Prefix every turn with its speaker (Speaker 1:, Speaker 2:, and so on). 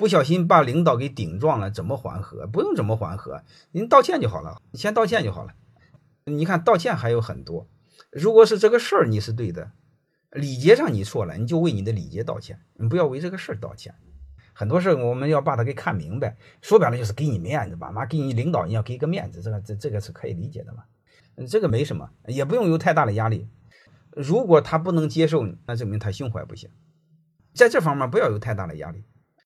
Speaker 1: 不小心把领导给顶撞了，怎么缓和？不用怎么缓和，您道歉就好了，先道歉就好了。你看道歉还有很多，如果是这个事儿你是对的，礼节上你错了，你就为你的礼节道歉，你不要为这个事儿道歉。很多事儿我们要把它给看明白，说白了就是给你面子吧，妈给你领导你要给个面子，这个这这个是可以理解的嘛，这个没什么，也不用有太大的压力。如果他不能接受，那证明他胸怀不行，在这方面不要有太大的压力。